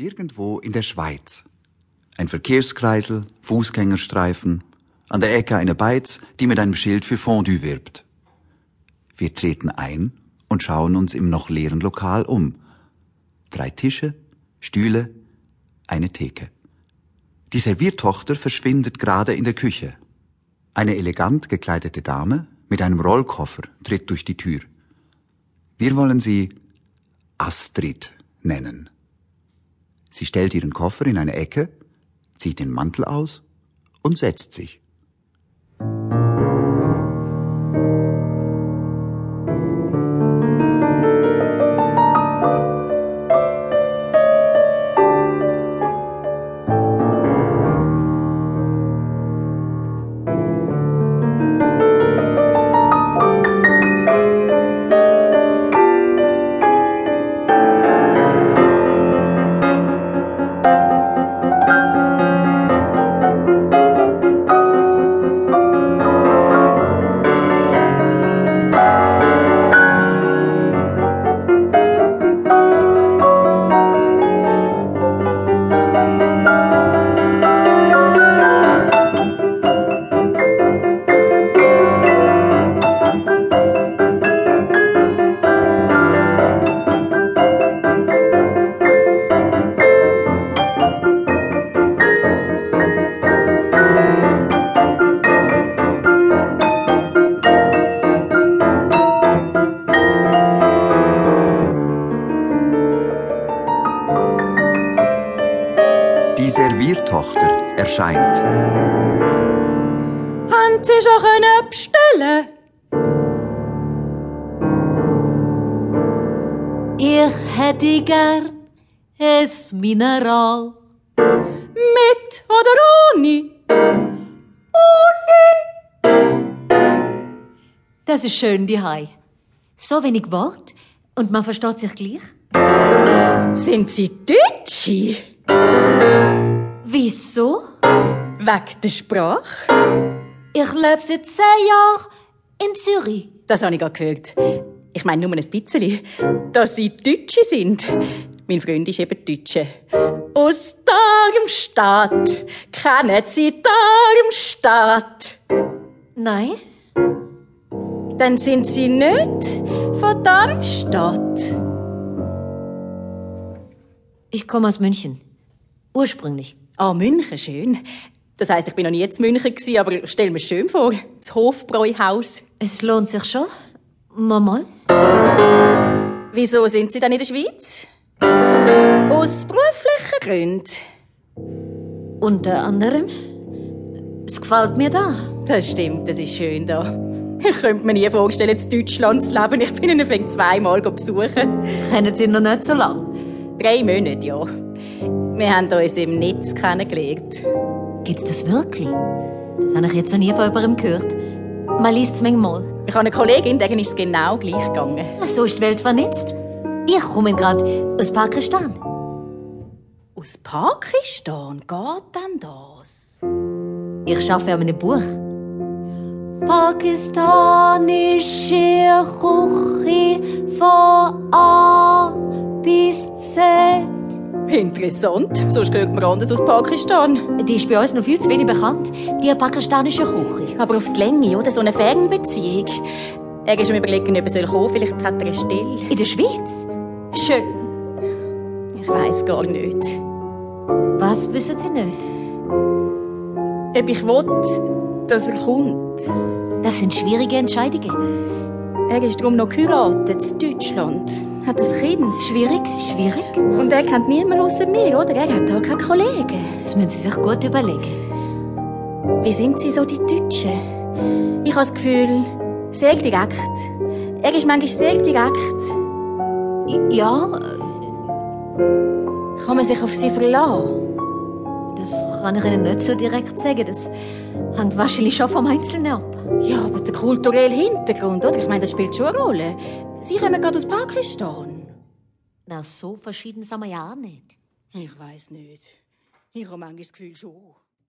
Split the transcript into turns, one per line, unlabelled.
Irgendwo in der Schweiz. Ein Verkehrskreisel, Fußgängerstreifen, an der Ecke eine Beiz, die mit einem Schild für Fondue wirbt. Wir treten ein und schauen uns im noch leeren Lokal um. Drei Tische, Stühle, eine Theke. Die Serviertochter verschwindet gerade in der Küche. Eine elegant gekleidete Dame mit einem Rollkoffer tritt durch die Tür. Wir wollen sie Astrid nennen. Sie stellt ihren Koffer in eine Ecke, zieht den Mantel aus und setzt sich. Die Serviertochter erscheint.
Haben Sie schon können bestellen?
Ich hätte gern es Mineral.
Mit oder ohne?
Das ist schön, die Hai. So wenig Wort und man versteht sich gleich.
Sind Sie Deutsche?
Wieso?
Wegen der Sprache?
Ich lebe seit zehn Jahren in Zürich.
Das habe ich gerade gehört. Ich meine nur ein bisschen, dass Sie Deutsche sind. Mein Freund ist eben Deutsche. Aus Darmstadt. Kennen Sie Darmstadt?
Nein,
Dann sind Sie nicht von Darmstadt.
ich komme aus München. Ursprünglich.
Ah, München, schön. Das heisst, ich bin noch nie in München gewesen, aber ich stell mir schön vor. Das Hofbräuhaus.
Es lohnt sich schon. Mama?
Wieso sind Sie dann in der Schweiz? Aus beruflichen Gründen.
Unter anderem. Es gefällt mir da.
Das stimmt, das ist schön da. Ich könnte mir nie vorstellen, in Deutschland zu leben. Ich bin ihn fängt zweimal besuchen.
Kennen Sie noch nicht so lange.
Drei Monate, ja. Wir haben uns im Netz kennengelernt.
Gibt's das wirklich? Das habe ich jetzt noch nie von jemandem gehört. Man liest es manchmal.
Ich habe eine Kollegin, denen ist es genau gleich gegangen.
So ist die Welt vernetzt. Ich komme gerade aus Pakistan.
Aus Pakistan geht denn das?
Ich arbeite an einem Buch. Pakistanische Küche von A bis Z.
Interessant. Sonst hört man anders aus Pakistan.
Die ist bei uns noch viel zu wenig bekannt, die pakistanische Küche.
Aber auf die Länge, oder? So eine Fernbeziehung. Er ist am überlegen, ob er soll kommen Vielleicht hat er eine Stelle.
In der Schweiz? Schön.
Ich weiß gar nicht.
Was wissen Sie nicht?
Ob ich will, dass er kommt.
Das sind schwierige Entscheidungen.
Er ist darum noch geheiratet in Deutschland. Hat ein Kind.
Schwierig, schwierig.
Und er kennt niemanden außer mir, oder? Er hat auch keine Kollegen.
Das müssen Sie sich gut überlegen.
Wie sind Sie so, die Deutschen? Ich habe das Gefühl, sehr direkt. Er ist manchmal sehr direkt.
Ja,
Kann man sich auf Sie verlassen?
das kann ich Ihnen nicht so direkt sagen. Das hängt wahrscheinlich schon vom Einzelnen ab.
Ja, aber der kulturelle Hintergrund, oder? Ich meine, das spielt schon eine Rolle. Sie kommen gerade aus Pakistan.
Na, so verschieden sind wir ja auch nicht.
Ich weiß nicht. Ich habe manchmal das Gefühl schon.